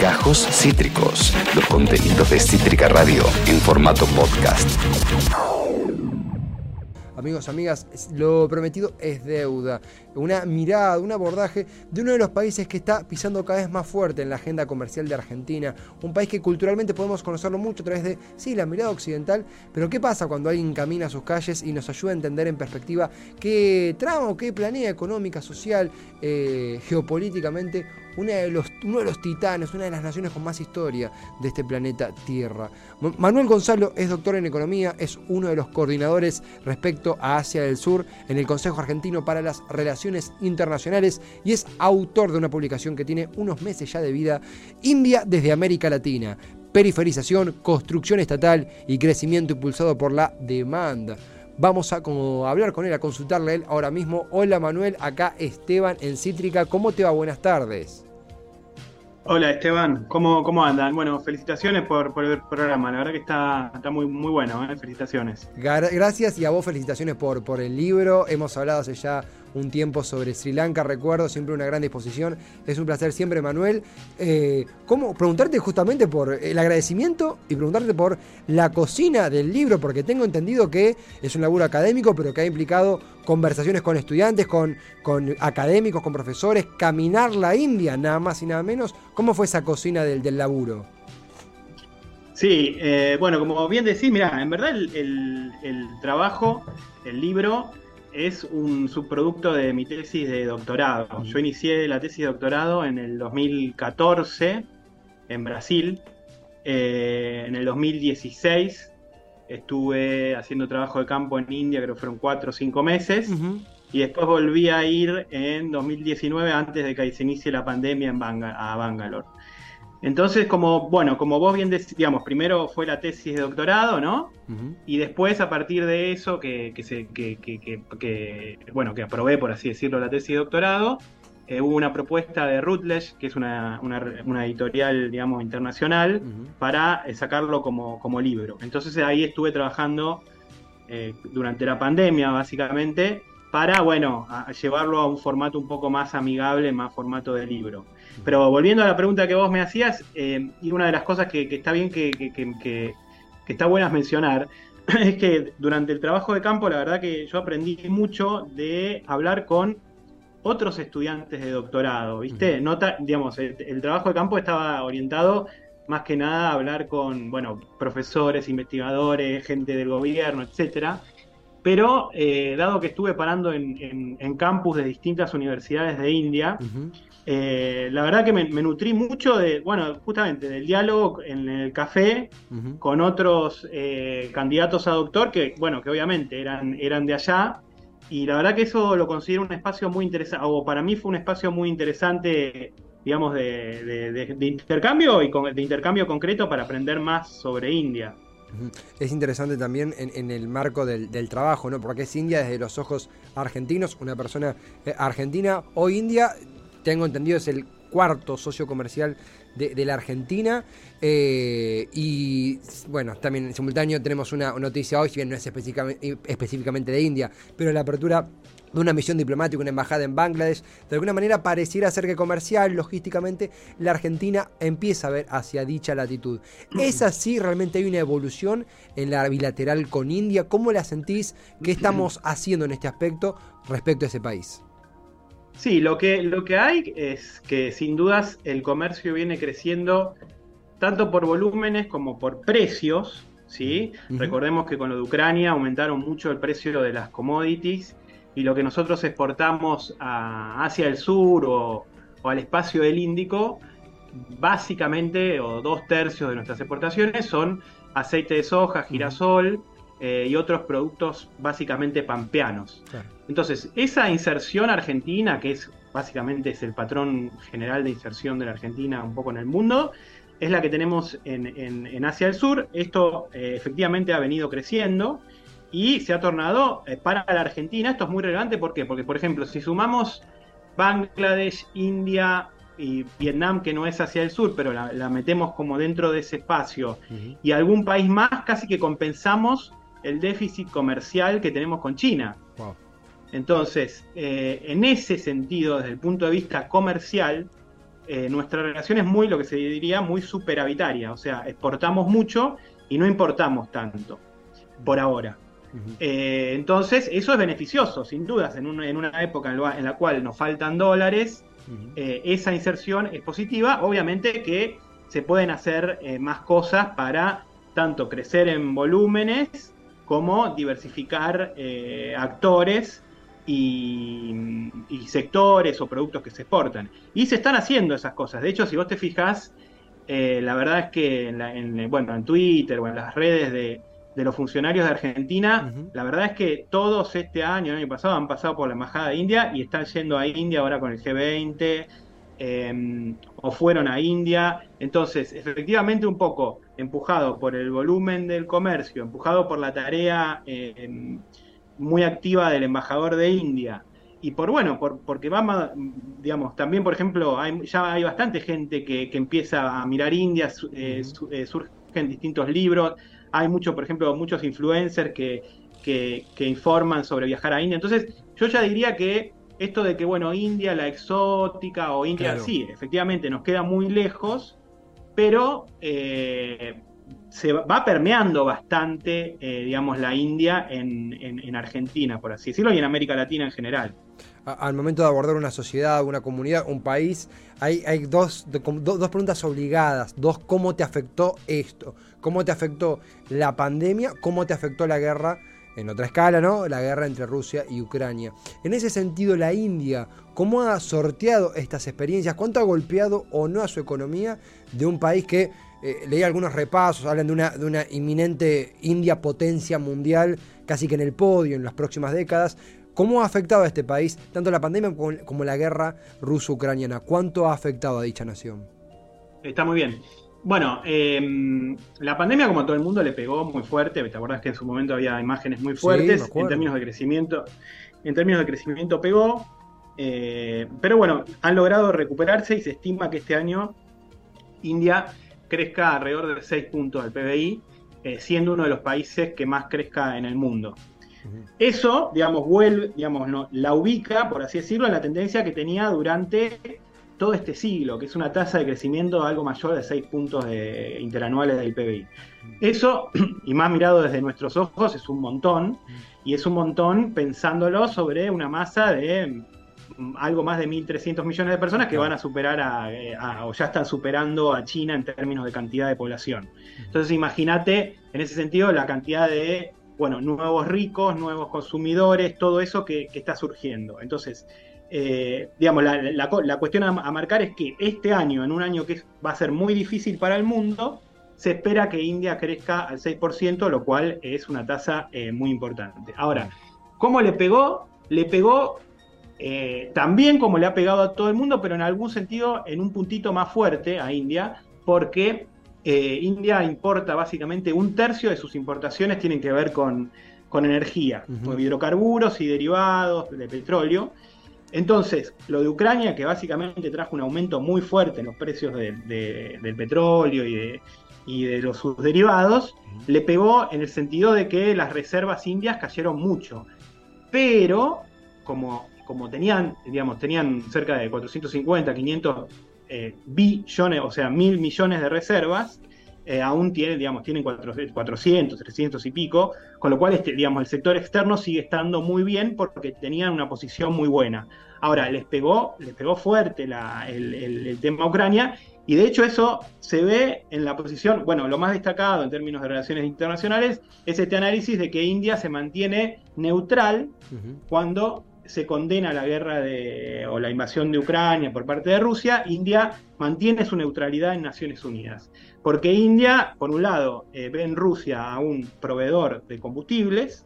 Gajos Cítricos, los contenidos de Cítrica Radio en formato podcast. Amigos, amigas, lo prometido es deuda. Una mirada, un abordaje de uno de los países que está pisando cada vez más fuerte en la agenda comercial de Argentina. Un país que culturalmente podemos conocerlo mucho a través de, sí, la mirada occidental. Pero ¿qué pasa cuando alguien camina sus calles y nos ayuda a entender en perspectiva qué trama o qué planea económica, social, eh, geopolíticamente uno de, los, uno de los titanes, una de las naciones con más historia de este planeta Tierra. Manuel Gonzalo es doctor en economía, es uno de los coordinadores respecto a Asia del Sur en el Consejo Argentino para las Relaciones Internacionales y es autor de una publicación que tiene unos meses ya de vida, India desde América Latina. Periferización, construcción estatal y crecimiento impulsado por la demanda. Vamos a como hablar con él, a consultarle a él ahora mismo. Hola Manuel, acá Esteban en Cítrica. ¿Cómo te va? Buenas tardes. Hola Esteban, ¿cómo, cómo andan? Bueno, felicitaciones por, el programa, la verdad que está, está muy, muy bueno, ¿eh? felicitaciones. Gracias y a vos felicitaciones por, por el libro. Hemos hablado hace ya un tiempo sobre Sri Lanka, recuerdo, siempre una gran disposición. Es un placer siempre, Manuel. Eh, ¿cómo? Preguntarte justamente por el agradecimiento y preguntarte por la cocina del libro, porque tengo entendido que es un laburo académico, pero que ha implicado conversaciones con estudiantes, con, con académicos, con profesores, caminar la India, nada más y nada menos. ¿Cómo fue esa cocina del, del laburo? Sí, eh, bueno, como bien decís, mira, en verdad el, el trabajo, el libro, es un subproducto de mi tesis de doctorado. Yo inicié la tesis de doctorado en el 2014 en Brasil. Eh, en el 2016 estuve haciendo trabajo de campo en India, creo que fueron cuatro o cinco meses. Y después volví a ir en 2019, antes de que se inicie la pandemia en a Bangalore. Entonces, como, bueno, como vos bien decías, digamos, primero fue la tesis de doctorado, ¿no? Y después, a partir de eso, que, se, que, bueno, que aprobé, por así decirlo, la tesis de doctorado, eh, hubo una propuesta de Routledge, que es una, editorial, digamos, internacional, para eh, sacarlo como, como, libro. Entonces ahí estuve trabajando eh, durante la pandemia, básicamente, para, bueno, llevarlo a un formato un poco más amigable, más formato de libro. Pero volviendo a la pregunta que vos me hacías, eh, y una de las cosas que, está bien que, que, está buenas mencionar, es que durante el trabajo de campo, la verdad que yo aprendí mucho de hablar con otros estudiantes de doctorado, ¿viste? Nota, digamos, el, trabajo de campo estaba orientado más que nada a hablar con, bueno, profesores, investigadores, gente del gobierno, etcétera. Pero eh, dado que estuve parando en, campus de distintas universidades de India, eh, la verdad que me, nutrí mucho de, bueno, justamente del diálogo en el café con otros eh, candidatos a doctor que, bueno, que obviamente eran, eran de allá. Y la verdad que eso lo considero un espacio muy interesante, o para mí fue un espacio muy interesante, digamos, de, intercambio y de intercambio concreto para aprender más sobre India. Es interesante también en, el marco del, trabajo, ¿no? Porque es India desde los ojos argentinos, una persona eh, argentina o India tengo entendido, es el cuarto socio comercial de, la Argentina. Eh, y bueno, también en simultáneo tenemos una noticia hoy, si bien no es específicamente, de India, pero la apertura de una misión diplomática, una embajada en Bangladesh, de alguna manera pareciera ser que comercial, logísticamente, la Argentina empieza a ver hacia dicha latitud. ¿Es así? ¿Realmente hay una evolución en la bilateral con India? ¿Cómo la sentís? ¿Qué estamos haciendo en este aspecto respecto a ese país? Sí, lo que, lo que hay es que sin dudas el comercio viene creciendo tanto por volúmenes como por precios. ¿sí? Recordemos que con lo de Ucrania aumentaron mucho el precio de las commodities y lo que nosotros exportamos a Asia del Sur o, al espacio del Índico, básicamente, o dos tercios de nuestras exportaciones son aceite de soja, girasol, eh, y otros productos básicamente pampeanos. Entonces, esa inserción argentina, que es básicamente es el patrón general de inserción de la Argentina un poco en el mundo, es la que tenemos en, Asia del Sur. Esto eh, efectivamente ha venido creciendo y se ha tornado eh, para la Argentina. Esto es muy relevante, ¿por qué? Porque, por ejemplo, si sumamos Bangladesh, India, y Vietnam, que no es hacia el sur, pero la, metemos como dentro de ese espacio, y algún país más, casi que compensamos el déficit comercial que tenemos con China. Entonces, eh, en ese sentido, desde el punto de vista comercial, eh, nuestra relación es muy, lo que se diría, muy superavitaria, o sea, exportamos mucho y no importamos tanto, por ahora. Eh, entonces, eso es beneficioso, sin dudas, en, en una época en, la cual nos faltan dólares, esa inserción es positiva, obviamente que se pueden hacer más cosas para tanto crecer en volúmenes como diversificar actores y, sectores o productos que se exportan. Y se están haciendo esas cosas. De hecho, si vos te fijas, eh, la verdad es que en, bueno, en Twitter o en las redes de, los funcionarios de Argentina, la verdad es que todos este año, el año pasado, han pasado por la Embajada de India y están yendo a India ahora con el G20. Em, o fueron a India. Entonces, efectivamente, un poco empujado por el volumen del comercio, empujado por la tarea em, muy activa del embajador de India. Y por bueno, por, porque va, digamos, también, por ejemplo, hay, ya hay bastante gente que, empieza a mirar India, eh, eh, surgen distintos libros, hay mucho, por ejemplo, muchos influencers que, que, informan sobre viajar a India. Entonces, yo ya diría que esto de que, bueno, India, la exótica o India, sí, efectivamente nos queda muy lejos, pero eh, se va permeando bastante, eh, digamos, la India en, Argentina, por así decirlo, y en América Latina en general. Al momento de abordar una sociedad, una comunidad, un país, hay, hay dos, dos preguntas obligadas. Dos, ¿cómo te afectó esto? ¿Cómo te afectó la pandemia? ¿Cómo te afectó la guerra? En otra escala, ¿no? La guerra entre Rusia y Ucrania. En ese sentido, la India, ¿cómo ha sorteado estas experiencias? ¿Cuánto ha golpeado o no a su economía de un país que eh, leí algunos repasos, hablan de una, de una inminente India potencia mundial, casi que en el podio en las próximas décadas. ¿Cómo ha afectado a este país tanto la pandemia como, la guerra ruso-ucraniana? ¿Cuánto ha afectado a dicha nación? Está muy bien. Bueno, em, la pandemia, como a todo el mundo, le pegó muy fuerte. ¿Te acordás que en su momento había imágenes muy fuertes en términos de crecimiento? En términos de crecimiento pegó. Eh, pero bueno, han logrado recuperarse y se estima que este año India crezca alrededor de 6 puntos del PBI, eh, siendo uno de los países que más crezca en el mundo. Eso, digamos, vuelve, digamos, no, la ubica, por así decirlo, en la tendencia que tenía durante todo este siglo, que es una tasa de crecimiento algo mayor de 6 puntos interanuales del PBI. Eso, y más mirado desde nuestros ojos, es un montón, y es un montón pensándolo sobre una masa de algo más de 1.300 millones de personas que van a superar eh, a, o ya están superando a China en términos de cantidad de población. Entonces imagínate en ese sentido la cantidad de bueno, nuevos ricos, nuevos consumidores, todo eso que, está surgiendo. Entonces, eh, digamos, la, cuestión a, marcar es que este año, en un año que va a ser muy difícil para el mundo, se espera que India crezca al 6%, lo cual es una tasa eh, muy importante. Ahora, ¿cómo le pegó? Le pegó eh, también como le ha pegado a todo el mundo, pero en algún sentido en un puntito más fuerte a India, porque India importa básicamente un tercio de sus importaciones tienen que ver con, energía, con hidrocarburos y derivados de petróleo. Entonces, lo de Ucrania, que básicamente trajo un aumento muy fuerte en los precios del petróleo y de, y de los sus derivados, le pegó en el sentido de que las reservas indias cayeron mucho. Pero, como como tenían, digamos, tenían cerca de 450, 500 eh, billones, o sea, mil millones de reservas, eh, aún tienen, digamos, tienen 400, 300 y pico, con lo cual, este, digamos, el sector externo sigue estando muy bien porque tenían una posición muy buena. Ahora, les pegó, les pegó fuerte el, el, tema Ucrania y de hecho eso se ve en la posición, bueno, lo más destacado en términos de relaciones internacionales es este análisis de que India se mantiene neutral cuando se condena la guerra de, o la invasión de Ucrania por parte de Rusia, India mantiene su neutralidad en Naciones Unidas. Porque India, por un lado, eh, ve en Rusia a un proveedor de combustibles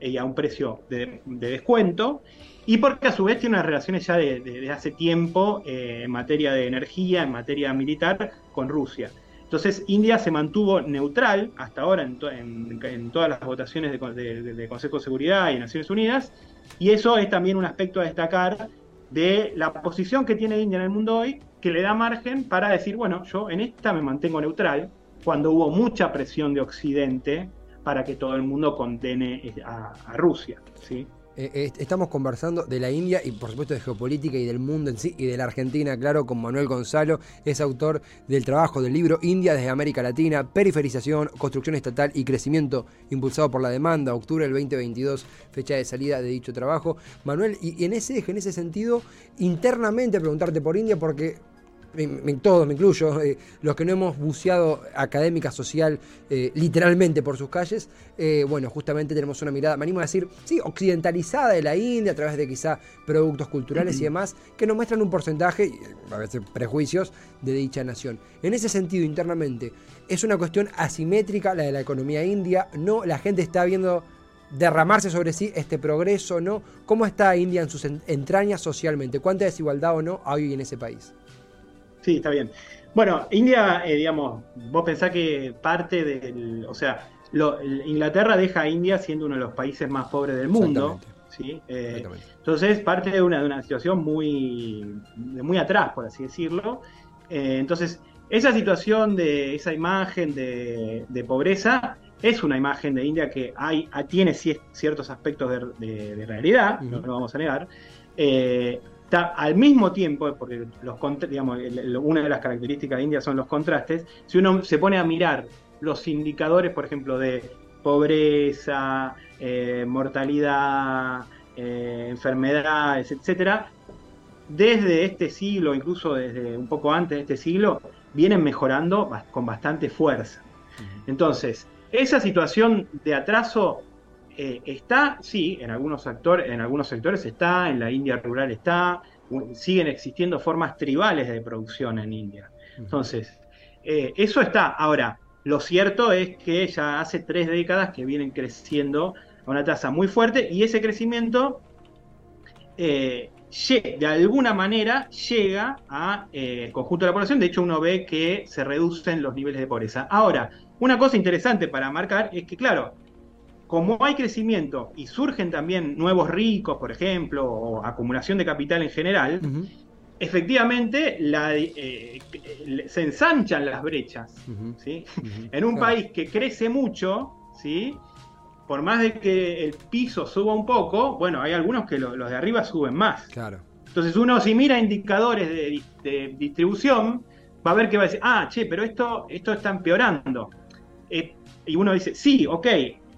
y a un precio de, descuento, y porque a su vez tiene unas relaciones ya de, hace tiempo eh, en materia de energía, en materia militar, con Rusia. Entonces, India se mantuvo neutral hasta ahora en, todas las votaciones de, Consejo de Seguridad y Naciones Unidas, y eso es también un aspecto a destacar de la posición que tiene India en el mundo hoy, que le da margen para decir, bueno, yo en esta me mantengo neutral, cuando hubo mucha presión de Occidente para que todo el mundo condene a, Rusia. ¿sí? Eh, estamos conversando de la India y por supuesto de geopolítica y del mundo en sí y de la Argentina, claro, con Manuel Gonzalo, es autor del trabajo del libro India desde América Latina, Periferización, Construcción Estatal y Crecimiento impulsado por la demanda, octubre del 2022, fecha de salida de dicho trabajo. Manuel, y en ese eje, en ese sentido, internamente preguntarte por India porque todos me incluyo, eh, los que no hemos buceado académica, social, eh, literalmente por sus calles, eh, bueno, justamente tenemos una mirada, me animo a decir, sí, occidentalizada de la India a través de quizá productos culturales y demás, que nos muestran un porcentaje, a veces prejuicios, de dicha nación. En ese sentido, internamente, es una cuestión asimétrica la de la economía india, no, la gente está viendo derramarse sobre sí este progreso, ¿no? ¿Cómo está India en sus entrañas socialmente? ¿Cuánta desigualdad o no hay en ese país? Sí, está bien. Bueno, India, eh, digamos, vos pensás que parte del. O sea, Inglaterra deja a India siendo uno de los países más pobres del mundo. ¿sí? Eh, entonces, parte de una, de una situación muy, muy atrás, por así decirlo. Eh, entonces, esa situación de esa imagen de, pobreza es una imagen de India que hay, tiene ciertos aspectos de, realidad, no lo vamos a negar al mismo tiempo, porque los, digamos, una de las características de India son los contrastes, si uno se pone a mirar los indicadores, por ejemplo, de pobreza, eh, mortalidad, eh, enfermedades, etcétera, desde este siglo, incluso desde un poco antes de este siglo, vienen mejorando con bastante fuerza. Entonces, esa situación de atraso eh, está, sí, en algunos, actores, en algunos sectores está, en la India rural está, siguen existiendo formas tribales de producción en India. Entonces, eh, eso está. Ahora, lo cierto es que ya hace tres décadas que vienen creciendo a una tasa muy fuerte y ese crecimiento eh, de alguna manera llega al conjunto de la población. De hecho, uno ve que se reducen los niveles de pobreza. Ahora, una cosa interesante para marcar es que, claro, como hay crecimiento y surgen también nuevos ricos, por ejemplo, o acumulación de capital en general, efectivamente eh, se ensanchan las brechas. en un país que crece mucho, ¿sí? por más de que el piso suba un poco, bueno, hay algunos que los de arriba suben más. Claro. Entonces uno si mira indicadores de, distribución, va a ver que va a decir, ah, che, pero esto, esto está empeorando. Eh, y uno dice, sí, ok,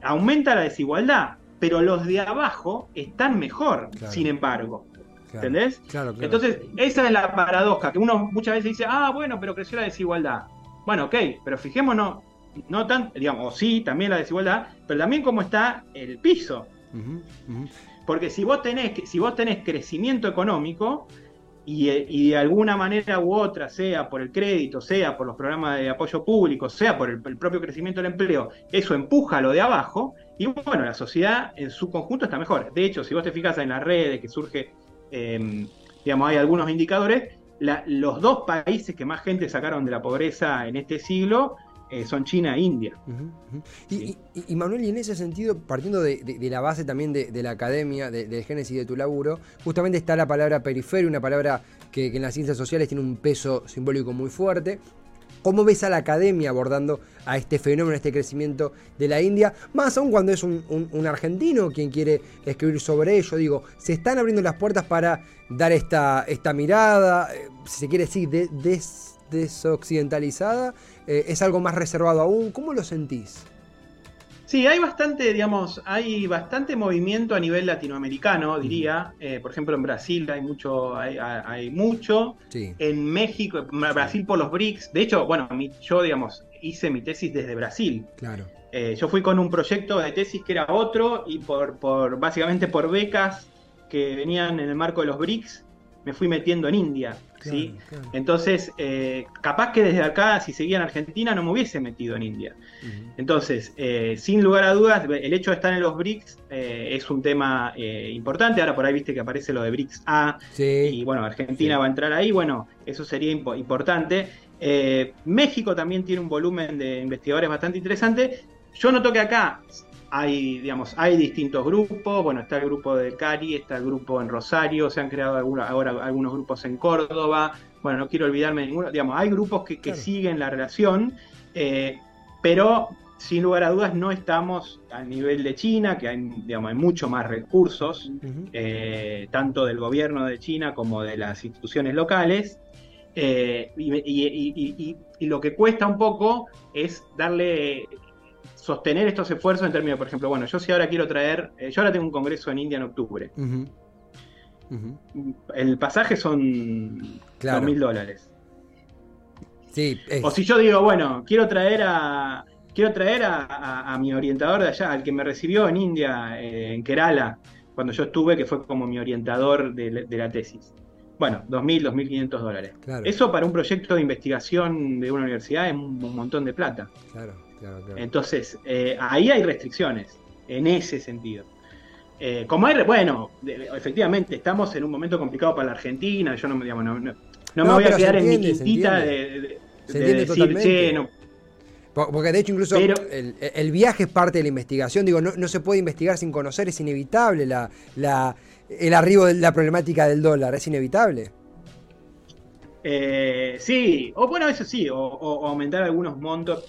aumenta la desigualdad, pero los de abajo están mejor, sin embargo. ¿Entendés? Entonces, esa es la paradoja, que uno muchas veces dice, ah, bueno, pero creció la desigualdad. Bueno, ok, pero fijémonos, no tan, digamos, o sí, también la desigualdad, pero también cómo está el piso. Porque si vos tenés, si vos tenés crecimiento económico, y, de alguna manera u otra, sea por el crédito, sea por los programas de apoyo público, sea por el, propio crecimiento del empleo, eso empuja lo de abajo y bueno, la sociedad en su conjunto está mejor. De hecho, si vos te fijas en las redes que surge, em, digamos, hay algunos indicadores, los dos países que más gente sacaron de la pobreza en este siglo eh, son China e India. y, Manuel, y en ese sentido, partiendo de, la base también de, la academia, del génesis de tu laburo, justamente está la palabra periferia, una palabra que, en las ciencias sociales tiene un peso simbólico muy fuerte. ¿Cómo ves a la academia abordando a este fenómeno, a este crecimiento de la India? Más aún cuando es un, argentino quien quiere escribir sobre ello. Digo, se están abriendo las puertas para dar esta, esta mirada, eh, si se quiere decir, de, desoccidentalizada? Eh, ¿Es algo más reservado aún? ¿Cómo lo sentís? Sí, hay bastante, digamos, hay bastante movimiento a nivel latinoamericano, diría. Eh, por ejemplo, en Brasil hay mucho, hay, mucho. En México, Brasil por los BRICS. De hecho, bueno, yo, digamos, hice mi tesis desde Brasil. Claro. Eh, yo fui con un proyecto de tesis que era otro y por, por básicamente por becas que venían en el marco de los BRICS, me fui metiendo en India. ¿sí? Entonces, eh, capaz que desde acá, si seguía en Argentina, no me hubiese metido en India. Entonces, eh, sin lugar a dudas, el hecho de estar en los BRICS eh, es un tema importante. Ahora por ahí viste que aparece lo de BRICS A. Y bueno, Argentina va a entrar ahí. Bueno, eso sería importante. México también tiene un volumen de investigadores bastante interesante. Yo noto que acá hay, digamos, hay distintos grupos, bueno, está el grupo de Cari, está el grupo en Rosario, se han creado ahora algunos grupos en Córdoba, bueno, no quiero olvidarme de ninguno, digamos, hay grupos que, siguen la relación, eh, pero sin lugar a dudas no estamos a nivel de China, que hay, digamos, hay mucho más recursos, eh, tanto del gobierno de China como de las instituciones locales. Eh, y, lo que cuesta un poco es darle, sostener estos esfuerzos en términos, por ejemplo, bueno, yo si ahora quiero traer, eh, yo ahora tengo un congreso en India en octubre. El pasaje son dos mil dólares. Sí, O si yo digo, bueno, quiero traer a, quiero traer a, mi orientador de allá, al que me recibió en India, eh, en Kerala, cuando yo estuve, que fue como mi orientador de, la tesis. Bueno, 2.000, 2.500 dólares. Eso para un proyecto de investigación de una universidad es un, montón de plata. Claro, claro, claro. Entonces, eh, ahí hay restricciones, en ese sentido. Eh, como hay, bueno, efectivamente, estamos en un momento complicado para la Argentina, yo no, digamos, no, no, me voy a quedar en mi quintita de, decir, che, no, porque de hecho incluso el, viaje es parte de la investigación. Digo, no, se puede investigar sin conocer, es inevitable la, el arribo de la problemática del dólar, es inevitable. Eh, sí, o bueno, eso sí, o, aumentar algunos montos.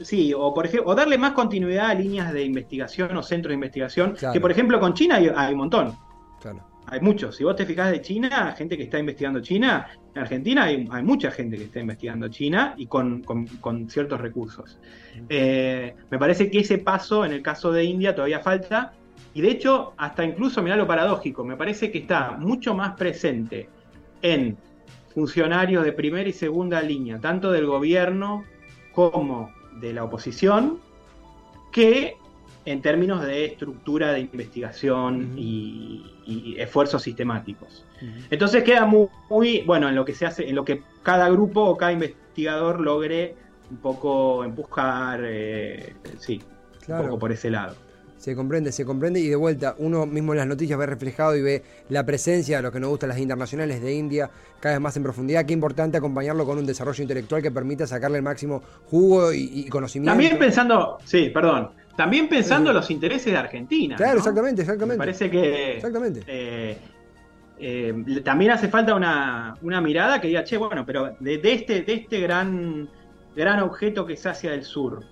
Sí, o por ejemplo, o darle más continuidad a líneas de investigación o centros de investigación, que por ejemplo con China hay, hay un montón. Claro hay muchos. Si vos te fijas de China, gente que está investigando China, en Argentina hay, mucha gente que está investigando China y con, ciertos recursos. Eh, me parece que ese paso en el caso de India todavía falta. Y de hecho, hasta incluso, mirá lo paradójico, me parece que está mucho más presente en funcionarios de primera y segunda línea, tanto del gobierno como de la oposición, que en términos de estructura de investigación y, esfuerzos sistemáticos. Entonces queda muy, bueno en lo que se hace, en lo que cada grupo o cada investigador logre un poco empujar, eh, sí, un poco por ese lado. Se comprende, se comprende y de vuelta uno mismo en las noticias ve reflejado y ve la presencia de lo que nos gusta las internacionales de India cada vez más en profundidad. Qué importante acompañarlo con un desarrollo intelectual que permita sacarle el máximo jugo y, conocimiento. También pensando, sí, perdón, también pensando los intereses de Argentina. Claro, exactamente, exactamente. Me parece que. Exactamente. Eh, eh, también hace falta una, mirada que diga, che, bueno, pero de, este, de este gran, gran objeto que es hacia el sur,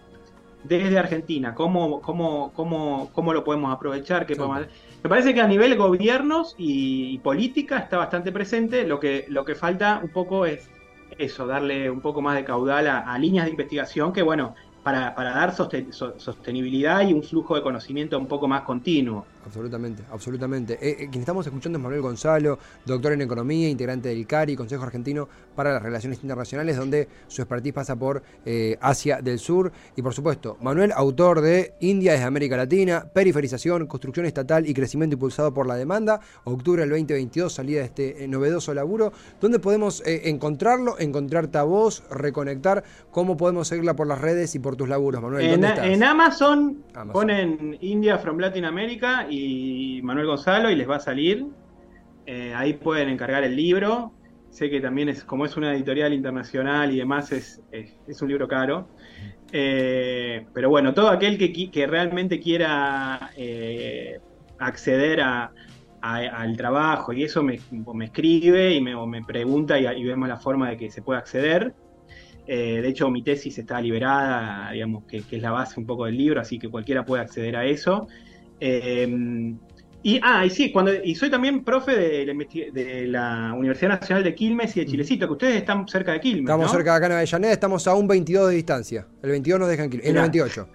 desde Argentina, ¿cómo, cómo, cómo, cómo lo podemos aprovechar? ¿Qué Me parece que a nivel gobiernos y, política está bastante presente. Lo que, lo que falta un poco es eso, darle un poco más de caudal a líneas de investigación que, bueno, para, para dar sostenibilidad y un flujo de conocimiento un poco más continuo. Absolutamente, absolutamente. Eh, eh, quien estamos escuchando es Manuel Gonzalo, doctor en Economía, integrante del CARI, Consejo Argentino para las Relaciones Internacionales, donde su expertise pasa por eh, Asia del Sur. Y por supuesto, Manuel, autor de India desde América Latina, Periferización, Construcción Estatal y Crecimiento Impulsado por la Demanda, octubre del 2022, salida de este novedoso laburo, donde podemos encontrarlo, encontrarte a vos, reconectar, cómo podemos seguirla por las redes y por tus laburos, Manuel. En, en Amazon, Amazon, ponen India from Latin America y Manuel Gonzalo y les va a salir. Eh, ahí pueden encargar el libro. Sé que también es, como es una editorial internacional y demás, es, es, un libro caro. Eh, pero bueno, todo aquel que, que realmente quiera eh, acceder a, al trabajo y eso me, escribe y me, me pregunta y, vemos la forma de que se pueda acceder. de hecho, mi tesis está liberada, digamos, que, que, es la base un poco del libro, así que cualquiera puede acceder a eso. Em, y, ah, y sí, cuando, y soy también profe de la, Universidad Nacional de Quilmes y de Chilecito, que ustedes están cerca de Quilmes. Estamos cerca de acá en Avellaneda, estamos a un 22 de distancia. El 22 nos dejan Quilmes, el 28.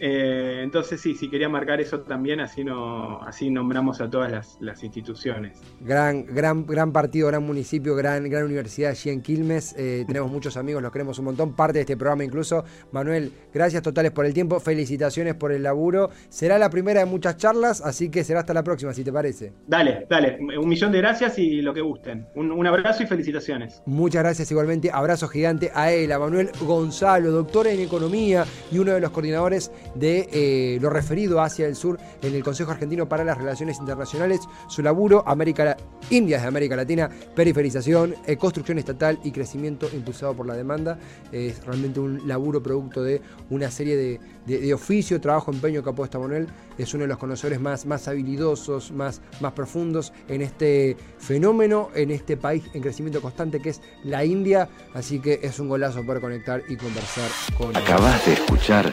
Eh, entonces sí, sí quería marcar eso también, así no, así nombramos a todas las, instituciones. Gran, gran, gran partido, gran municipio, gran, gran universidad allí en Quilmes. Eh, tenemos muchos amigos, los queremos un montón, parte de este programa incluso. Manuel, gracias totales por el tiempo, felicitaciones por el laburo. Será la primera de muchas charlas, así que será hasta la próxima, si te parece. Dale, dale, un millón de gracias y lo que gusten. Un, un abrazo y felicitaciones. Muchas gracias igualmente, abrazo gigante a él, a Manuel Gonzalo, doctor en economía y uno de los coordinadores de eh, lo referido hacia el sur en el Consejo Argentino para las Relaciones Internacionales. Su laburo, América, Indias de América Latina, periferización, eh, construcción estatal y crecimiento impulsado por la demanda. Es realmente un laburo producto de una serie de, de, oficio, trabajo, empeño que apuesta Manuel. Es uno de los conocedores más, más habilidosos, más, más profundos en este fenómeno, en este país en crecimiento constante que es la India. Así que es un golazo poder conectar y conversar con Acabas de escuchar